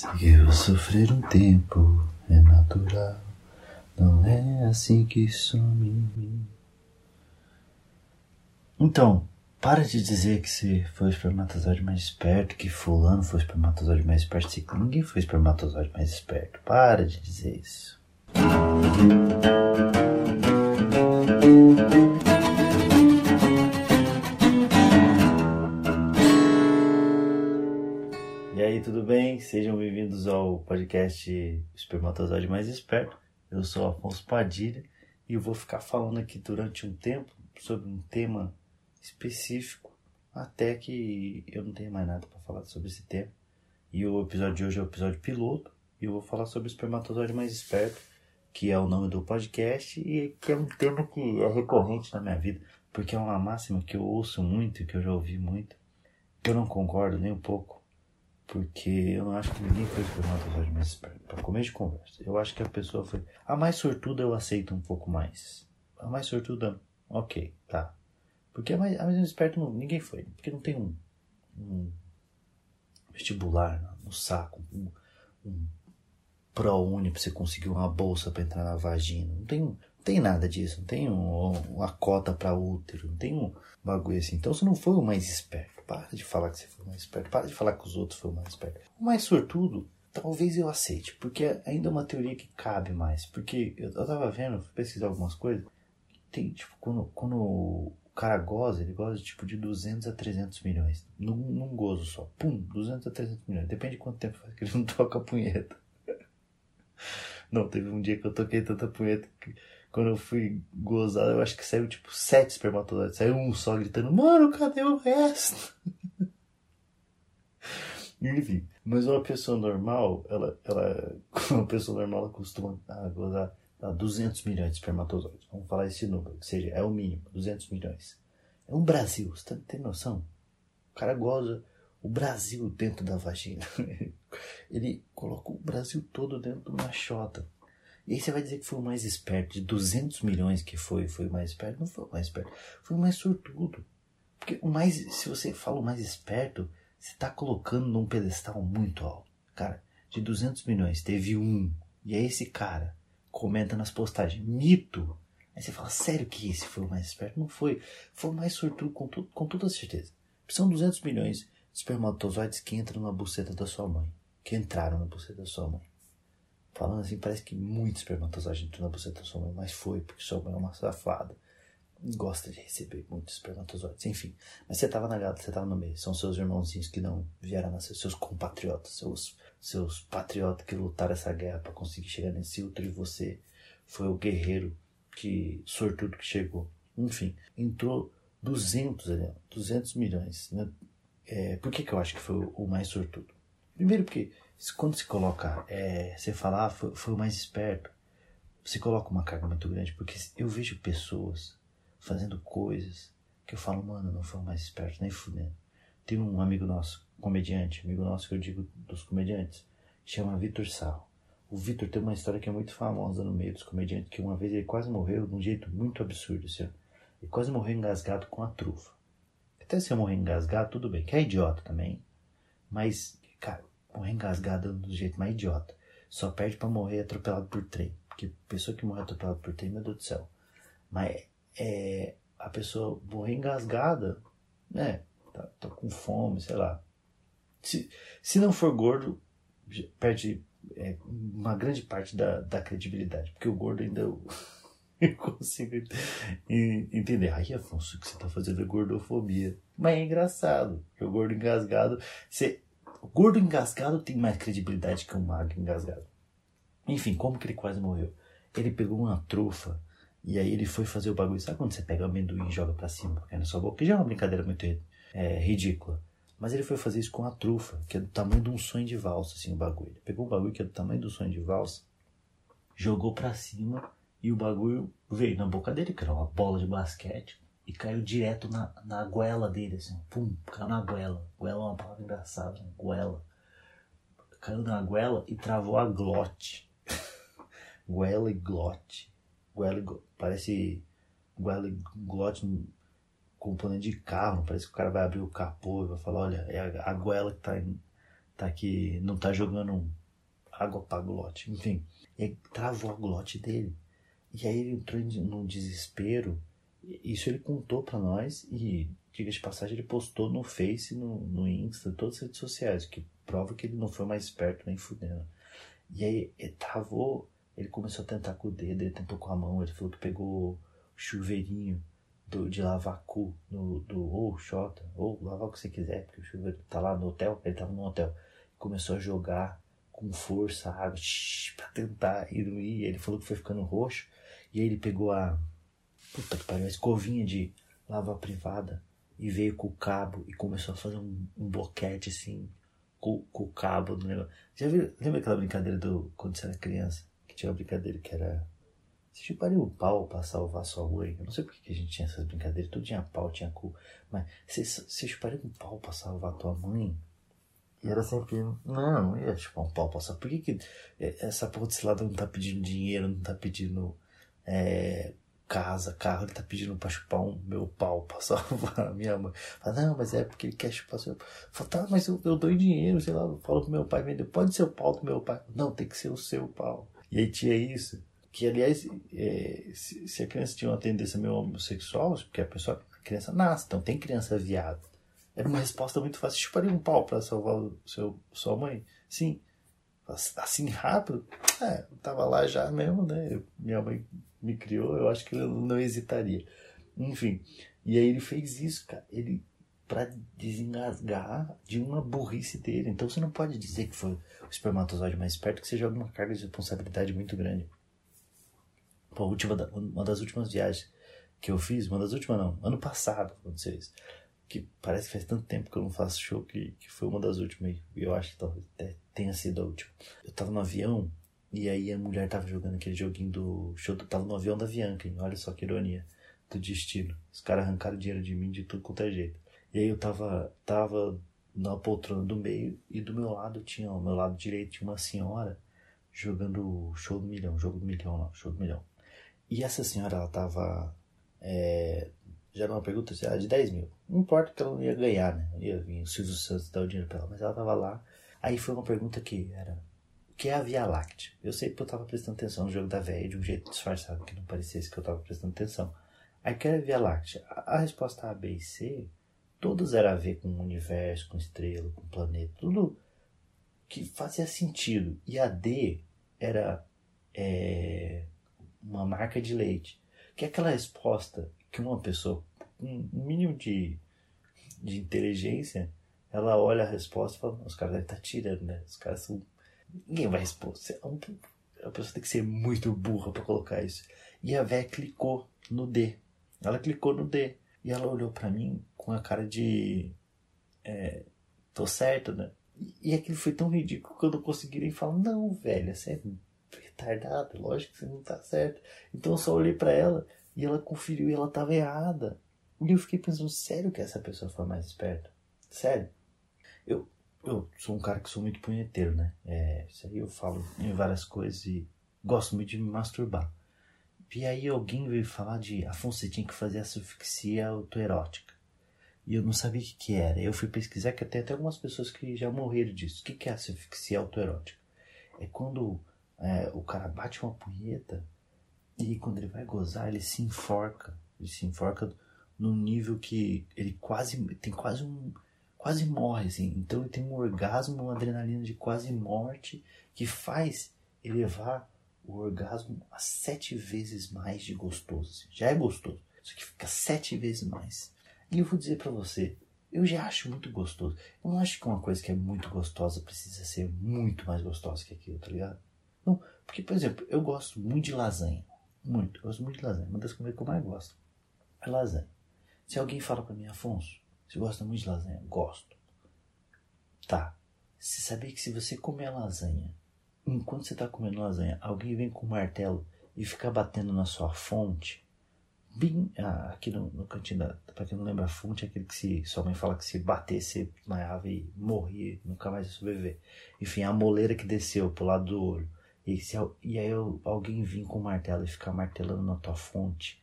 Seguiu sofrer um tempo, é natural. Não é assim que some. Então, para de dizer que você foi o espermatozoide mais esperto, que fulano foi o espermatozoide mais esperto. Se ninguém foi o espermatozoide mais esperto. Para de dizer isso. Tudo bem? Sejam bem-vindos ao podcast Espermatozoide Mais Esperto. Eu sou Afonso Padilha e eu vou ficar falando aqui durante um tempo sobre um tema específico, até que eu não tenha mais nada para falar sobre esse tema. E o episódio de hoje é o episódio piloto e eu vou falar sobre o espermatozoide mais esperto, que é o nome do podcast e que é um tema que é recorrente na minha vida, porque é uma máxima que eu ouço muito, que eu já ouvi muito, que eu não concordo nem um pouco porque eu não acho que ninguém foi espermatozoide mais esperto. Para começo de conversa. Eu acho que a pessoa foi. A mais sortuda eu aceito um pouco mais. A mais sortuda, ok, tá. Porque a mais, a mais esperta ninguém foi. Porque não tem um, um vestibular no, saco, um, um ProUni pra você conseguir uma bolsa para entrar na vagina. Não tem, não tem nada disso. Não tem um, uma cota para útero. Não tem um bagulho assim. Então você não foi o mais esperto. Para de falar que você foi mais esperto. Para de falar que os outros foram mais espertos. O mais sortudo, talvez eu aceite. Porque ainda é uma teoria que cabe mais. Porque eu tava vendo, fui pesquisar algumas coisas. Tem, tipo, quando, quando o cara goza, ele goza tipo de 200 a 300 milhões. Num, num gozo só. Pum, 200 a 300 milhões. Depende de quanto tempo faz que ele não toca a punheta. Não, teve um dia que eu toquei tanta punheta que quando eu fui gozar, eu acho que saiu tipo sete espermatozoides. Saiu um só gritando, mano, cadê o resto? Enfim, mas uma pessoa normal, ela, ela, uma pessoa normal ela costuma ah, gozar ah, 200 milhões de espermatozoides. Vamos falar esse número, que seja, é o mínimo, 200 milhões. É um Brasil, você tá, tem noção? O cara goza o Brasil dentro da vagina. Ele coloca o Brasil todo dentro de uma chota. E aí você vai dizer que foi o mais esperto, de 200 milhões que foi, foi o mais esperto? Não foi o mais esperto, foi o mais sortudo. Porque o mais, se você fala o mais esperto, você está colocando num pedestal muito alto. Cara, de 200 milhões teve um, e é esse cara, comenta nas postagens, mito. Aí você fala, sério que esse foi o mais esperto? Não foi, foi o mais sortudo com, tu, com toda certeza. São 200 milhões de espermatozoides que entram na buceta da sua mãe, que entraram na buceta da sua mãe. Falando assim, parece que muito espermatozoide entrou na buceta da sua mãe, mas foi, porque sua mãe é uma safada. Gosta de receber muitos espermatozoides, enfim. Mas você tava na gata, você tava no meio. São seus irmãozinhos que não vieram nascer, seus compatriotas, seus, seus patriotas que lutaram essa guerra para conseguir chegar nesse útero e você foi o guerreiro que, sortudo que chegou. Enfim, entrou 200, 200 milhões. Né? É, por que, que eu acho que foi o mais sortudo? Primeiro porque quando se coloca, é, você falar ah, foi, foi o mais esperto, você coloca uma carga muito grande, porque eu vejo pessoas fazendo coisas que eu falo, mano, não foi o mais esperto, nem fudendo. Tem um amigo nosso, comediante, amigo nosso que eu digo dos comediantes, chama Vitor Sarro. O Vitor tem uma história que é muito famosa no meio dos comediantes, que uma vez ele quase morreu de um jeito muito absurdo, assim, ele quase morreu engasgado com a trufa. Até se eu morrer engasgado, tudo bem, que é idiota também, mas, cara, morrer engasgado é do jeito mais idiota. Só perde para morrer atropelado por trem. Porque pessoa que morre atropelada por trem, meu Deus do céu. Mas é, a pessoa morrer engasgada, né? Tá, tá com fome, sei lá. Se, se não for gordo, perde é, uma grande parte da, da credibilidade. Porque o gordo ainda eu, eu consigo entender. Ai, Afonso, o que você tá fazendo é gordofobia. Mas é engraçado. Porque o gordo engasgado, você o gordo engasgado tem mais credibilidade que o magro engasgado. Enfim, como que ele quase morreu? Ele pegou uma trufa e aí ele foi fazer o bagulho. Sabe quando você pega o amendoim e joga pra cima, porque é na sua boca? Que já é uma brincadeira muito é, ridícula. Mas ele foi fazer isso com a trufa, que é do tamanho de um sonho de valsa, assim, o bagulho. Ele pegou o bagulho que é do tamanho do sonho de valsa, jogou pra cima e o bagulho veio na boca dele, que era uma bola de basquete e caiu direto na, na goela dele, assim, pum, caiu na goela. Goela é uma palavra engraçada, né? goela. Caiu na goela e travou a glote. goela e glote. Goela e glote. Parece goela e glote componente de carro, parece que o cara vai abrir o capô e vai falar, olha, é a, a goela que tá, tá aqui, não tá jogando água para a glote, enfim. E aí travou a glote dele. E aí ele entrou num desespero. Isso ele contou para nós e, diga de passagem, ele postou no Face, no, no Insta, todas as redes sociais, que prova que ele não foi mais esperto nem fudendo. E aí ele travou, ele começou a tentar com o dedo, ele tentou com a mão, ele falou que pegou o chuveirinho do, de lavar cu no, do ou Xota, ou lavar o que você quiser, porque o chuveiro tá lá no hotel, ele tava no hotel. Começou a jogar com força a água para tentar ir, ir. Ele falou que foi ficando roxo. E aí ele pegou a. Puta que pariu, a escovinha de lavar privada e veio com o cabo e começou a fazer um, um boquete assim com, com, o cabo do negócio. Já viu, lembra aquela brincadeira do quando você era criança? Que tinha uma brincadeira que era você chuparia o pau pra salvar sua mãe? Eu não sei porque que a gente tinha essas brincadeiras. Tudo tinha pau, tinha cu. Mas você, você chuparia um pau pra salvar tua mãe? E era sempre, não, não ia chupar um pau pra salvar. Por que, que essa porra desse lado não tá pedindo dinheiro, não tá pedindo é, casa, carro, ele tá pedindo pra chupar um meu pau pra salvar a minha mãe. Fala, não, mas é porque ele quer chupar seu pau. Fala, tá, mas eu, eu dou dinheiro, sei lá, falo pro meu pai, pode ser o pau do meu pai. Não, tem que ser o seu pau. E aí tinha isso que aliás, é, se, se, a criança tinha uma tendência meio homossexual, porque a pessoa, a criança nasce, então tem criança viada. Era uma resposta muito fácil. Chuparia um pau para salvar o seu, sua mãe? Sim. Assim rápido? É, eu tava lá já mesmo, né? Minha mãe me criou, eu acho que eu não hesitaria. Enfim. E aí ele fez isso, cara. Ele para desengasgar de uma burrice dele. Então você não pode dizer que foi o espermatozoide mais esperto, que você joga uma carga de responsabilidade muito grande a última, uma das últimas viagens que eu fiz, uma das últimas não, ano passado aconteceu isso. Que parece que faz tanto tempo que eu não faço show que, que foi uma das últimas. E eu acho que talvez tenha sido a última. Eu tava no avião e aí a mulher tava jogando aquele joguinho do show. Do, tava no avião da Bianca, hein? olha só que ironia do destino. Os caras arrancaram dinheiro de mim de tudo quanto é jeito. E aí eu tava, tava na poltrona do meio e do meu lado tinha, ao meu lado direito tinha uma senhora jogando o show do milhão, jogo do milhão lá, show do milhão. E essa senhora, ela tava. É, já era uma pergunta de 10 mil. Não importa que ela não ia ganhar, né? Ia vir o Silvio Santos dar o dinheiro pra ela, mas ela tava lá. Aí foi uma pergunta que era: o que é a Via Láctea? Eu sei que eu tava prestando atenção no jogo da velha de um jeito disfarçado, que não parecesse que eu tava prestando atenção. Aí que é a Via Láctea? A, a resposta A, B e C, todas eram a ver com o universo, com estrela, com planeta, tudo que fazia sentido. E a D era. É, uma marca de leite. Que é aquela resposta que uma pessoa com um mínimo de, de inteligência, ela olha a resposta e fala, os caras devem estar tá tirando, né? Os caras são. Ninguém vai responder. É a pessoa tem que ser muito burra para colocar isso. E a véia clicou no D. Ela clicou no D. E ela olhou para mim com a cara de. É, tô certo, né? E, aquilo foi tão ridículo que eu não consegui nem falar, não, velho, você é retardado, lógico que você não tá certo. Então eu só olhei para ela e ela conferiu e ela tava errada. E eu fiquei pensando, sério que essa pessoa foi mais esperta? Sério? Eu, eu sou um cara que sou muito punheteiro, né? É, isso aí eu falo em várias coisas e gosto muito de me masturbar. E aí alguém veio falar de Afonso, você tinha que fazer asfixia autoerótica. E eu não sabia o que, que era. Eu fui pesquisar que tem até algumas pessoas que já morreram disso. O que, que é asfixia autoerótica? É quando é, o cara bate uma punheta e quando ele vai gozar, ele se enforca. Ele se enforca num nível que ele quase tem quase um quase morre assim. Então ele tem um orgasmo, uma adrenalina de quase morte que faz elevar o orgasmo a sete vezes mais de gostoso. Assim. Já é gostoso, só que fica sete vezes mais. E eu vou dizer para você, eu já acho muito gostoso. Eu não acho que uma coisa que é muito gostosa precisa ser muito mais gostosa que aquilo, tá ligado? Não, porque, por exemplo, eu gosto muito de lasanha. Muito, gosto muito de lasanha. Uma das comidas que eu mais gosto é lasanha. Se alguém fala para mim, Afonso, você gosta muito de lasanha? Gosto. Tá. Você sabia que se você comer lasanha, enquanto você está comendo lasanha, alguém vem com um martelo e fica batendo na sua fonte, bem ah, aqui no, no cantinho da. Pra quem não lembra, a fonte é aquele que se, sua mãe fala que se bater, você desmaiava e morria, nunca mais ia sobreviver. Enfim, a moleira que desceu pro lado do olho. E, se, e aí alguém vir com o martelo e ficar martelando na tua fonte,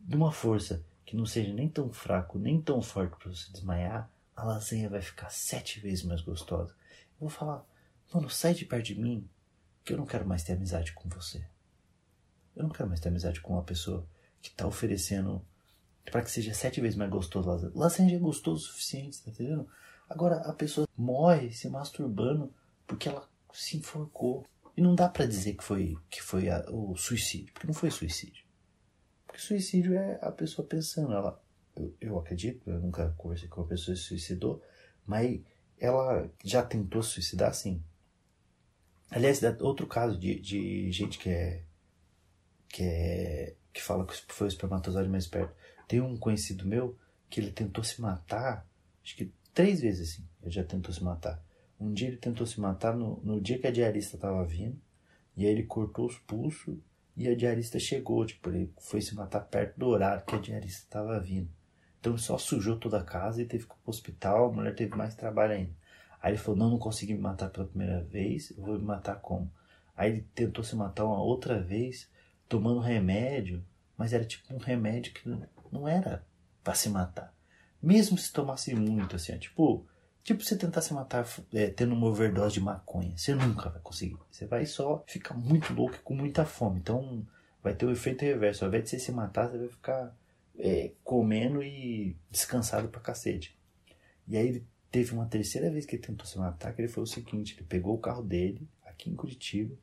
de uma força que não seja nem tão fraco, nem tão forte para você desmaiar, a lasanha vai ficar sete vezes mais gostosa. vou falar, mano, sai de perto de mim, que eu não quero mais ter amizade com você. Eu não quero mais ter amizade com uma pessoa que tá oferecendo para que seja sete vezes mais gostoso lasanha. Lasanha é gostoso o suficiente, tá entendendo? Agora a pessoa morre se masturbando porque ela se enforcou. E não dá para dizer que foi, que foi a, o suicídio, porque não foi suicídio. Porque suicídio é a pessoa pensando, ela, eu, eu acredito, eu nunca conversei com uma pessoa que se suicidou, mas ela já tentou se suicidar sim. Aliás, outro caso de, de gente que é que é que fala que foi o espermatozoide mais perto. Tem um conhecido meu que ele tentou se matar, acho que três vezes assim, ele já tentou se matar. Um dia ele tentou se matar no, no dia que a diarista estava vindo, e aí ele cortou os pulsos e a diarista chegou, tipo, ele foi se matar perto do horário que a diarista estava vindo. Então só sujou toda a casa e teve que ir pro hospital, a mulher teve mais trabalho ainda. Aí ele falou, não, não consegui me matar pela primeira vez, eu vou me matar como? Aí ele tentou se matar uma outra vez, tomando remédio, mas era tipo um remédio que não era para se matar. Mesmo se tomasse muito, assim, tipo, tipo você tentar se matar é, tendo uma overdose de maconha, você nunca vai conseguir. Você vai só ficar muito louco com muita fome. Então vai ter o um efeito reverso. Ao invés de você se matar, você vai ficar é, comendo e descansado pra cacete. E aí teve uma terceira vez que ele tentou se matar, que ele foi o seguinte, ele pegou o carro dele, aqui em Curitiba,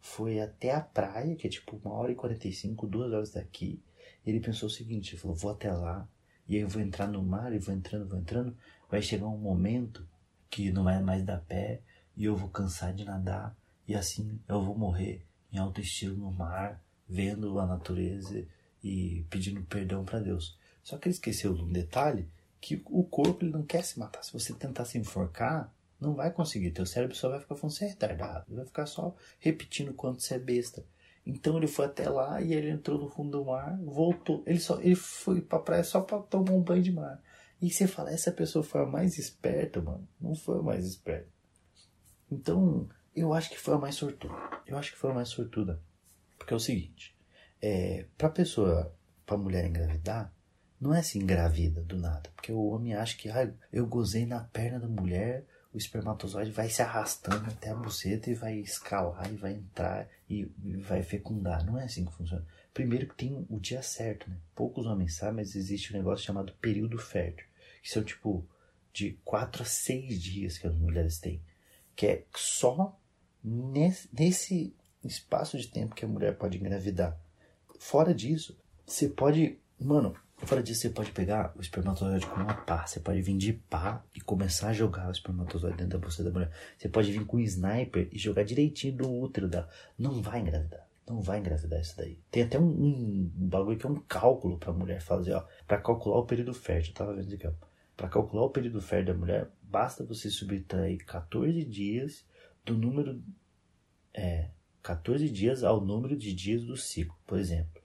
foi até a praia, que é tipo uma hora e quarenta e cinco, duas horas daqui. E ele pensou o seguinte, ele falou, vou até lá, e aí eu vou entrar no mar, e vou entrando, vou entrando, vai chegar um momento que não vai mais dar pé, e eu vou cansar de nadar, e assim eu vou morrer em alto estilo no mar, vendo a natureza e pedindo perdão para Deus. Só que ele esqueceu de um detalhe que o corpo ele não quer se matar. Se você tentar se enforcar, não vai conseguir. Teu cérebro só vai ficar falando você é retardado. Vai ficar só repetindo quanto você é besta. Então ele foi até lá e ele entrou no fundo do mar, voltou. Ele só ele foi pra praia só pra tomar um banho de mar. E você fala, essa pessoa foi a mais esperta, mano. Não foi a mais esperta. Então, eu acho que foi a mais sortuda. Eu acho que foi a mais sortuda. Porque é o seguinte, é, pra pessoa, pra mulher engravidar, não é assim engravida do nada. Porque o homem acha que, ah, eu gozei na perna da mulher, o espermatozoide vai se arrastando até a buceta e vai escalar e vai entrar e, vai fecundar. Não é assim que funciona. Primeiro que tem o dia certo, né? Poucos homens sabem, mas existe um negócio chamado período fértil. Que são tipo de 4 a 6 dias que as mulheres têm. Que é só nesse, espaço de tempo que a mulher pode engravidar. Fora disso, você pode. Mano, Fora disso, você pode pegar o espermatozoide com uma pá. Você pode vir de pá e começar a jogar o espermatozoide dentro da bolsa da mulher. Você pode vir com um sniper e jogar direitinho no útero dela. Não vai engravidar. Não vai engravidar isso daí. Tem até um, um, um bagulho que é um cálculo pra mulher fazer, ó. Pra calcular o período fértil. Eu tava vendo aqui, ó. Pra calcular o período fértil da mulher, basta você subtrair 14 dias do número. É. 14 dias ao número de dias do ciclo. Por exemplo,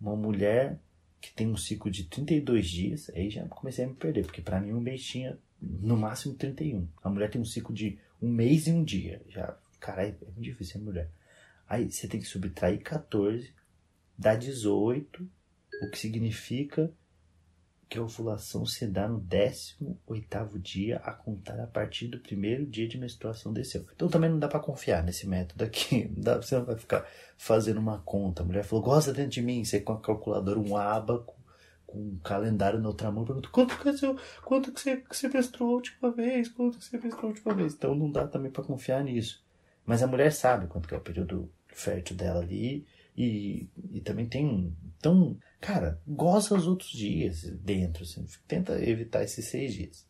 uma mulher que tem um ciclo de 32 dias, aí já comecei a me perder, porque para mim um mês tinha no máximo 31. A mulher tem um ciclo de um mês e um dia. Já, cara, é muito difícil a mulher. Aí você tem que subtrair 14, dá 18, o que significa que a ovulação se dá no 18 dia a contar a partir do primeiro dia de menstruação desceu. Então também não dá para confiar nesse método aqui. Não dá, você não vai ficar fazendo uma conta. A mulher falou, gosta dentro de mim. Você com a calculadora, um abaco, com um calendário na outra mão, pergunta, quanto que, é seu, quanto que você, que você menstruou a última vez? Quanto que você menstruou a última vez? Então não dá também para confiar nisso. Mas a mulher sabe quanto que é o período fértil dela ali. E, e também tem. Então, cara, goza os outros dias dentro. Assim, tenta evitar esses seis dias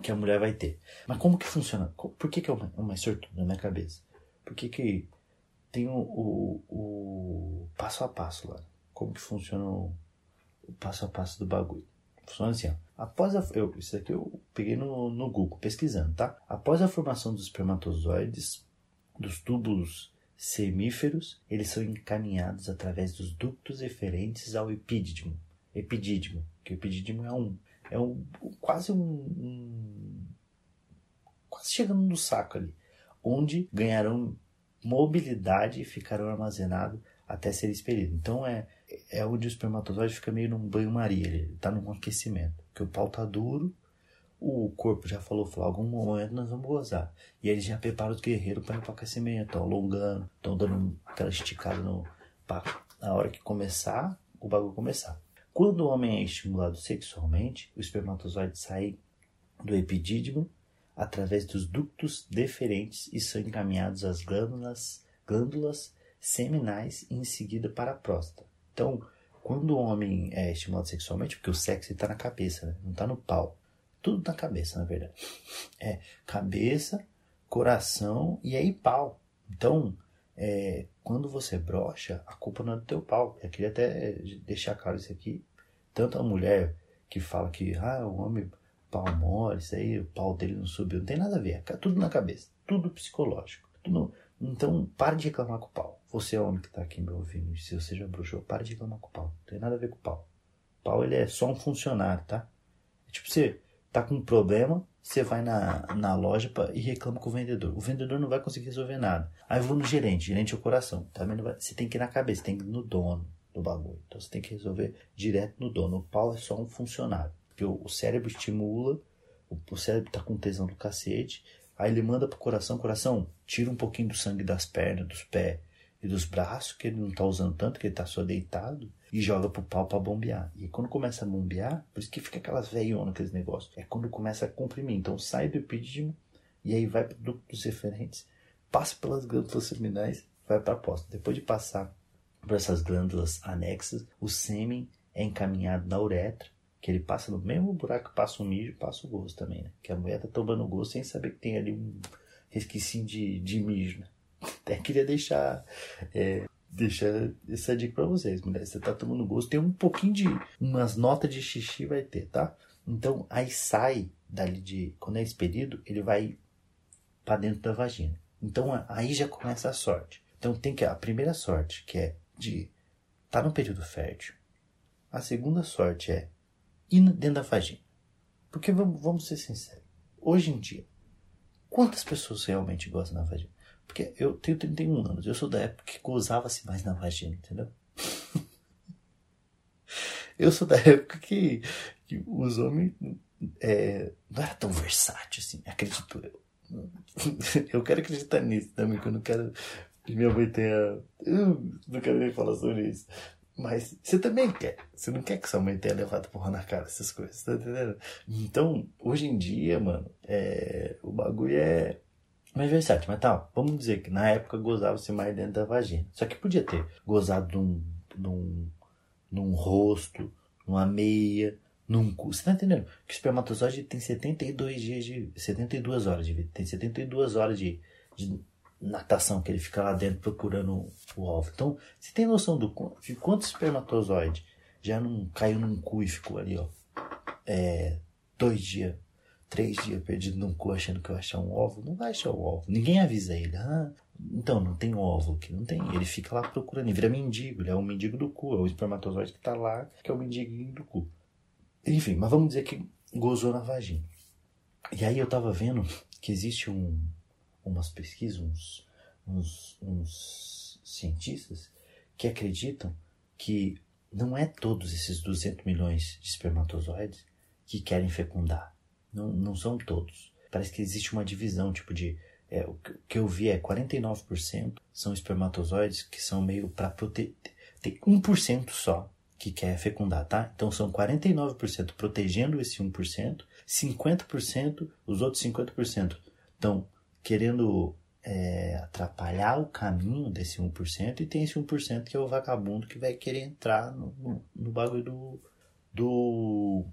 que a mulher vai ter. Mas como que funciona? Por que, que é uma, uma sortuda na minha cabeça? Por que, que tem o, o, o, passo a passo lá? Como que funciona o, o passo a passo do bagulho? Funciona assim, ó. Após a, eu, isso aqui eu peguei no, no Google pesquisando, tá? Após a formação dos espermatozoides, dos túbulos semíferos, eles são encaminhados através dos ductos referentes ao epidídimo. Epidídimo, que o epidídimo é um é um quase um, um quase chegando no saco ali, onde ganharão mobilidade e ficarão armazenados até ser expelido. Então é é onde o espermatozoide fica meio num banho-maria, ele está num aquecimento, que o pau tá duro, o corpo já falou, falou, algum momento nós vamos gozar. E eles já preparam os guerreiros para para aquecimento, estão alongando, estão dando aquela esticada no, pra, na hora que começar, o bagulho começar. Quando o homem é estimulado sexualmente, o espermatozoide sai do epidídimo através dos ductos deferentes e são encaminhados às glândulas, glândulas seminais e em seguida para a próstata. Então, quando o homem é estimulado sexualmente, porque o sexo está na cabeça, né? não está no pau. Tudo na cabeça, na verdade. É cabeça, coração e aí pau. Então, é, quando você brocha, a culpa não é do teu pau. Eu queria até deixar claro isso aqui. Tanto a mulher que fala que ah, o homem pau mole, isso aí, o pau dele não subiu, não tem nada a ver. É tudo na cabeça, tudo psicológico. Tudo... Então, para de reclamar com o pau. Você é homem que está aqui me ouvindo, se você já bruxou, para de reclamar com o pau. Não tem nada a ver com o pau. O pau, ele é só um funcionário, tá? É tipo, você tá com um problema, você vai na, na loja pra, e reclama com o vendedor. O vendedor não vai conseguir resolver nada. Aí eu vou no gerente, gerente é o coração. Tá vendo? Você tem que ir na cabeça, tem que ir no dono do bagulho. Então você tem que resolver direto no dono. O pau é só um funcionário. Porque o, o cérebro estimula, o, o cérebro tá com tesão do cacete. Aí ele manda pro coração, coração, tira um pouquinho do sangue das pernas, dos pés e dos braços, que ele não tá usando tanto, que ele tá só deitado, e joga pro pau pra bombear. E quando começa a bombear, por isso que fica aquelas veionas, aqueles negócios, é quando começa a comprimir. Então sai do epídimo, e aí vai para ductos referentes, passa pelas glândulas seminais, vai para a próstata. Depois de passar por essas glândulas anexas, o sêmen é encaminhado na uretra, que ele passa no mesmo buraco que passa o mijo, passa o gosto também, né? Que a mulher tá tomando gosto sem saber que tem ali um resquício de, de mijo, né? Até queria deixar, é, deixar essa dica para vocês, mulheres. Você tá tomando gosto, tem um pouquinho de. umas notas de xixi vai ter, tá? Então aí sai dali de. Quando é expelido, ele vai para dentro da vagina. Então aí já começa a sorte. Então tem que. A primeira sorte, que é de tá no período fértil. A segunda sorte é ir dentro da vagina. Porque vamos, vamos ser sinceros. Hoje em dia, quantas pessoas realmente gostam da vagina? Porque eu tenho 31 anos, eu sou da época que gozava-se mais na vagina, entendeu? eu sou da época que, que os homens é, não era tão versátil assim, acredito eu. Eu quero acreditar nisso também, que eu não quero que minha mãe tenha. Eu não quero nem falar sobre isso. Mas você também quer. Você não quer que sua mãe tenha levado porra na cara, essas coisas, tá entendendo? Então, hoje em dia, mano, é, o bagulho é mais versátil, mas tá, vamos dizer que na época gozava-se mais dentro da vagina. Só que podia ter gozado num, num, num rosto, numa meia, num cu. Você tá entendendo? Que o espermatozoide tem 72 dias de. 72 horas de vida. Tem 72 horas de, de natação que ele fica lá dentro procurando o óvulo. Então, você tem noção do de quantos espermatozoide já não caiu num cu e ficou ali, ó. É, dois dias três dias perdido num cu achando que vai achar um óvulo, não vai achar o óvulo. Ninguém avisa ele. Ah, então, não tem óvulo aqui, não tem. Ele fica lá procurando, ele vira mendigo, ele é o mendigo do cu, é o espermatozoide que tá lá, que é o mendiguinho do cu. Enfim, mas vamos dizer que gozou na vagina. E aí eu tava vendo que existe um, umas pesquisas, uns, uns, uns cientistas que acreditam que não é todos esses 200 milhões de espermatozoides que querem fecundar. Não, não são todos. Parece que existe uma divisão, tipo de. É, o que eu vi é 49% são espermatozoides que são meio para proteger. Tem 1% só que quer fecundar, tá? Então são 49% protegendo esse 1%, 50%, os outros 50% estão querendo é, atrapalhar o caminho desse 1%, e tem esse 1% que é o vagabundo que vai querer entrar no, no, no bagulho do, do,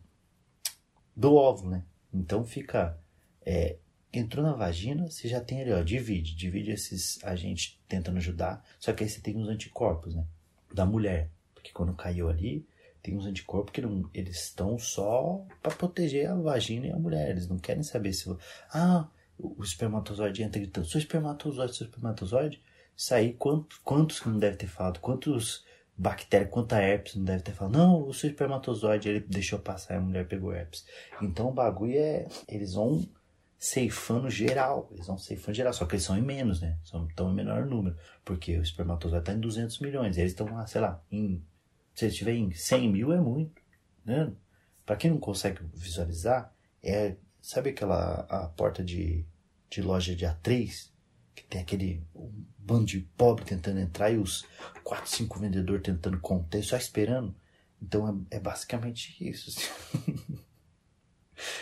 do óvulo, né? Então fica. É, entrou na vagina, você já tem ali, ó, divide. Divide esses agentes tentando ajudar. Só que aí você tem os anticorpos, né? Da mulher. Porque quando caiu ali, tem uns anticorpos que não, eles estão só para proteger a vagina e a mulher. Eles não querem saber se. Ah, o espermatozoide entra gritando: sou espermatozoide, sou espermatozoide. Sair quantos, quantos que não deve ter falado? Quantos bactéria, quanta herpes não deve ter falado. Não, o seu espermatozoide ele deixou passar e a mulher pegou herpes. Então o bagulho é. Eles vão ceifando geral. Eles vão ceifando geral. Só que eles são em menos, né? São tão em menor número. Porque o espermatozoide está em 200 milhões. Eles estão lá, sei lá, em. Se estiver em 100 mil é muito. Né? Para quem não consegue visualizar, é, sabe aquela a porta de, de loja de A3? Que tem aquele bando de pobre tentando entrar e os quatro, cinco vendedores tentando conter, só esperando. Então é, é basicamente isso. Assim.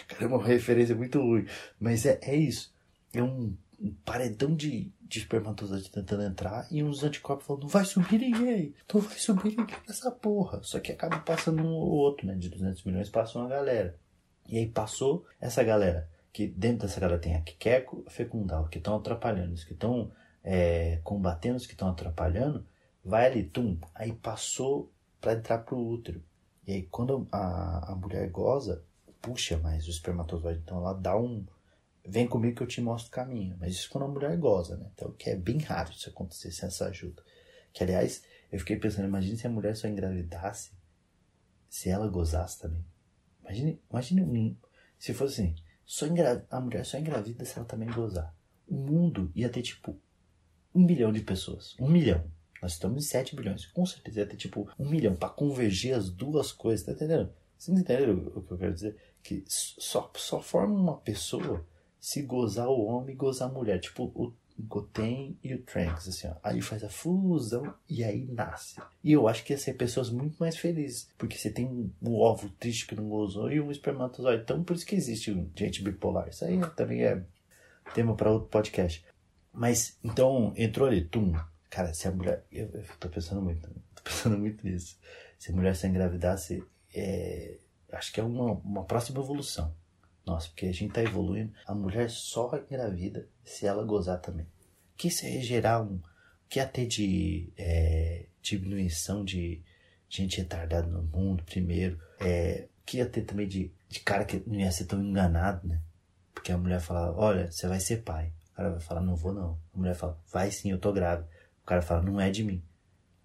Cara, é uma referência muito ruim. Mas é, é isso. É um, um paredão de, de espermatozoides tentando entrar e uns anticorpos falando, não vai subir ninguém, não vai subir ninguém nessa porra. Só que acaba passando um ou outro, né? De 200 milhões passou uma galera. E aí passou essa galera, que dentro dessa galera tem a que quer fecundar, que estão atrapalhando, que estão é, combatendo, os que estão atrapalhando, vai ali, tum, aí passou para entrar pro útero. E aí quando a, a mulher goza, puxa mais o espermatozoide, então ela dá um, vem comigo que eu te mostro o caminho. Mas isso quando a mulher goza, né? Então, que é bem raro isso acontecer sem essa ajuda. Que, aliás, eu fiquei pensando, imagine se a mulher só engravidasse se ela gozasse também. Imagine, imagine um, se fosse assim, só engra, a mulher só engravida se ela também gozar. O mundo ia ter, tipo, um milhão de pessoas. Um milhão. Nós estamos em 7 bilhões. Com certeza ia ter, tipo, um milhão para convergir as duas coisas. Tá entendendo? Vocês entenderam o que eu quero dizer? Que só, só forma uma pessoa se gozar o homem e gozar a mulher. Tipo o Goten e o Tranks, assim, ó. Aí faz a fusão e aí nasce. E eu acho que ia ser pessoas muito mais felizes. Porque você tem um ovo triste que não gozou e um espermatozoide. Então por isso que existe gente bipolar. Isso aí também é tema para outro podcast. Mas, então, entrou ali, tum. Cara, se a mulher. Eu, eu tô pensando muito, tô pensando muito nisso. Se a mulher se engravidasse, é, acho que é uma, uma próxima evolução. Nossa, porque a gente tá evoluindo. A mulher só engravida se ela gozar também. Que isso ia gerar um. Que ter de é, diminuição de gente retardada no mundo, primeiro. É, que ia ter também de, de cara que não ia ser tão enganado, né? Porque a mulher fala, olha, você vai ser pai. Cara vai falar, não vou não. A mulher fala, vai sim, eu tô grávida. O cara fala, não é de mim.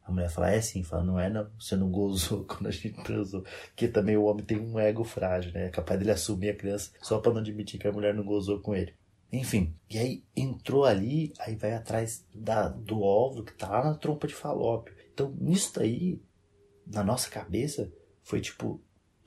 A mulher fala, é sim, fala, não é não, você não gozou quando a gente transou. Que também o homem tem um ego frágil, né? É capaz dele assumir a criança só para não admitir que a mulher não gozou com ele. Enfim, e aí entrou ali, aí vai atrás da, do óvulo que tá lá na trompa de falópio. Então, nisso aí, na nossa cabeça, foi tipo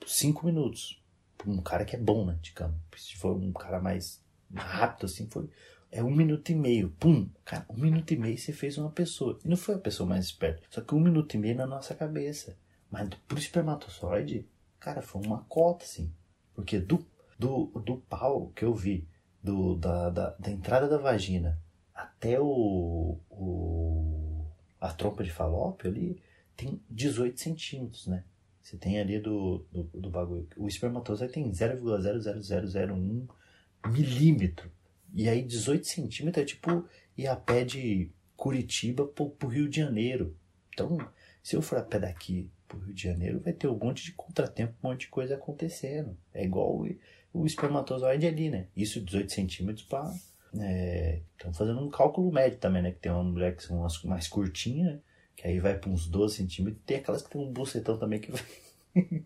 cinco minutos. Um cara que é bom, né, digamos. Se for um cara mais rápido, assim, foi é um minuto e meio. Pum! Cara, um minuto e meio você fez uma pessoa. E não foi a pessoa mais esperta. Só que um minuto e meio na nossa cabeça. Mas pro espermatozoide, cara, foi uma cota, assim. Porque do, do, do pau que eu vi, do, da, da, da entrada da vagina até o, o a trompa de falópio ali, tem 18 centímetros, né? Você tem ali do, do, do bagulho. O espermatozoide tem 0,00001 milímetro. E aí 18 centímetros é tipo ir a pé de Curitiba pro, pro Rio de Janeiro. Então, se eu for a pé daqui pro Rio de Janeiro, vai ter um monte de contratempo, um monte de coisa acontecendo. É igual o, o espermatozoide ali, né? Isso 18 centímetros para Estamos é, fazendo um cálculo médio também, né? Que tem uma mulher que são umas mais curtinhas, né? Que aí vai para uns 12 centímetros. Tem aquelas que tem um bucetão também que vai.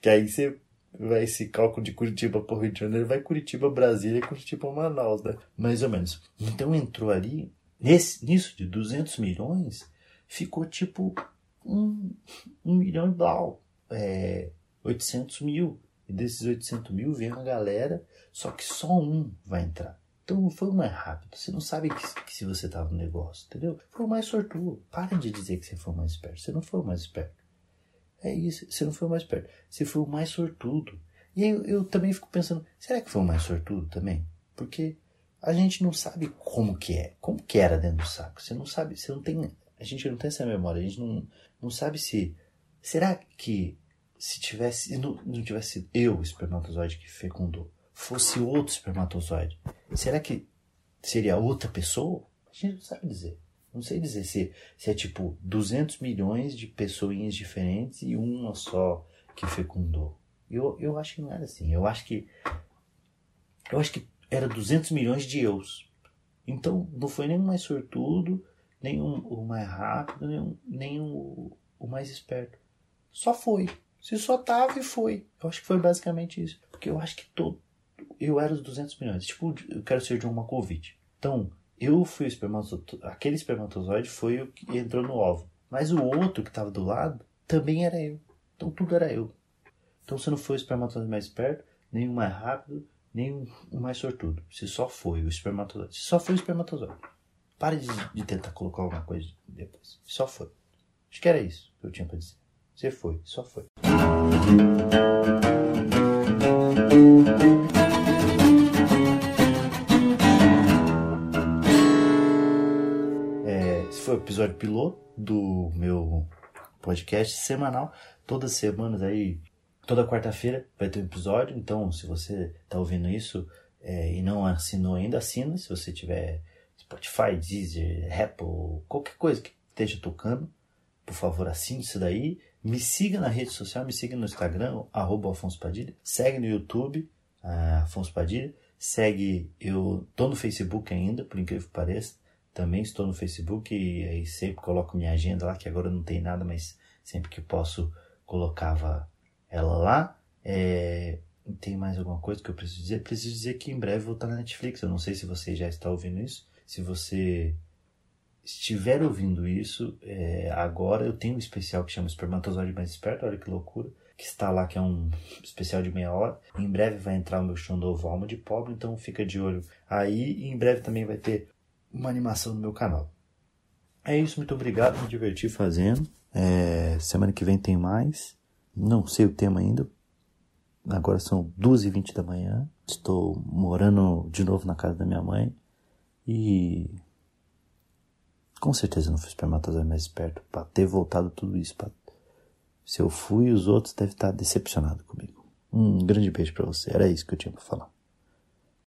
que aí você vai esse cálculo de Curitiba para Rio de Janeiro, vai Curitiba, Brasília e Curitiba, Manaus, né? Mais ou menos. Então entrou ali, nesse, nisso de 200 milhões, ficou tipo um, um milhão e blau, é, 800 mil. E desses 800 mil vem uma galera, só que só um vai entrar. Então foi o mais rápido. Você não sabe que, que se você estava no negócio, entendeu? Foi o mais sortudo. Para de dizer que você foi o mais esperto. Você não foi o mais esperto. É isso, você não foi o mais perto. Você foi o mais sortudo. E eu, eu também fico pensando, será que foi o mais sortudo também? Porque a gente não sabe como que é, como que era dentro do saco. Você não sabe, você não tem, a gente não tem essa memória, a gente não, não sabe se, será que se tivesse, não, não tivesse eu, o espermatozoide que fecundou, fosse outro espermatozoide, será que seria outra pessoa? A gente não sabe dizer. Não sei dizer se, se é tipo 200 milhões de pessoinhas diferentes e uma só que fecundou. Eu, eu acho que não era assim. Eu acho que. Eu acho que era 200 milhões de eus. Então não foi nem o mais sortudo, nem o, o mais rápido, nem, o, nem o, o mais esperto. Só foi. Se só tava e foi. Eu acho que foi basicamente isso. Porque eu acho que todo. Eu era os 200 milhões. Tipo, eu quero ser John Malkovich. Então, eu fui o espermatozoide, aquele espermatozoide foi o que entrou no ovo. Mas o outro que estava do lado também era eu. Então tudo era eu. Então você não foi o espermatozoide mais perto, nem o mais rápido, nem o mais sortudo. Você só foi o espermatozoide. Você só foi o espermatozoide. Pare de, de tentar colocar alguma coisa depois. Só foi. Acho que era isso que eu tinha pra dizer. Você foi, só foi. Episódio piloto do meu podcast semanal. Todas as semanas aí, toda quarta-feira vai ter um episódio. Então, se você está ouvindo isso é, e não assinou ainda, assina. Se você tiver Spotify, Deezer, Apple, qualquer coisa que esteja tocando, por favor, assine isso daí. Me siga na rede social, me siga no Instagram, arroba Afonso Padilha. Segue no YouTube, uh, Afonso Padilha. Segue, eu tô no Facebook ainda, por incrível que pareça. Também estou no Facebook e aí sempre coloco minha agenda lá, que agora não tem nada, mas sempre que posso colocava ela lá. É, tem mais alguma coisa que eu preciso dizer? Preciso dizer que em breve vou estar na Netflix. Eu não sei se você já está ouvindo isso. Se você estiver ouvindo isso, é, agora eu tenho um especial que chama Espermatozoide Mais Esperto, olha que loucura, que está lá, que é um especial de meia hora. Em breve vai entrar o meu show novo Alma de Pobre, então fica de olho aí. E em breve também vai ter uma animação no meu canal. É isso, muito obrigado, me diverti fazendo. É, semana que vem tem mais. Não sei o tema ainda. Agora são 2h20 da manhã. Estou morando de novo na casa da minha mãe. E com certeza não fui espermatozoide mais esperto para ter voltado tudo isso. Pra... Se eu fui, os outros devem estar decepcionados comigo. Um grande beijo para você. Era isso que eu tinha para falar.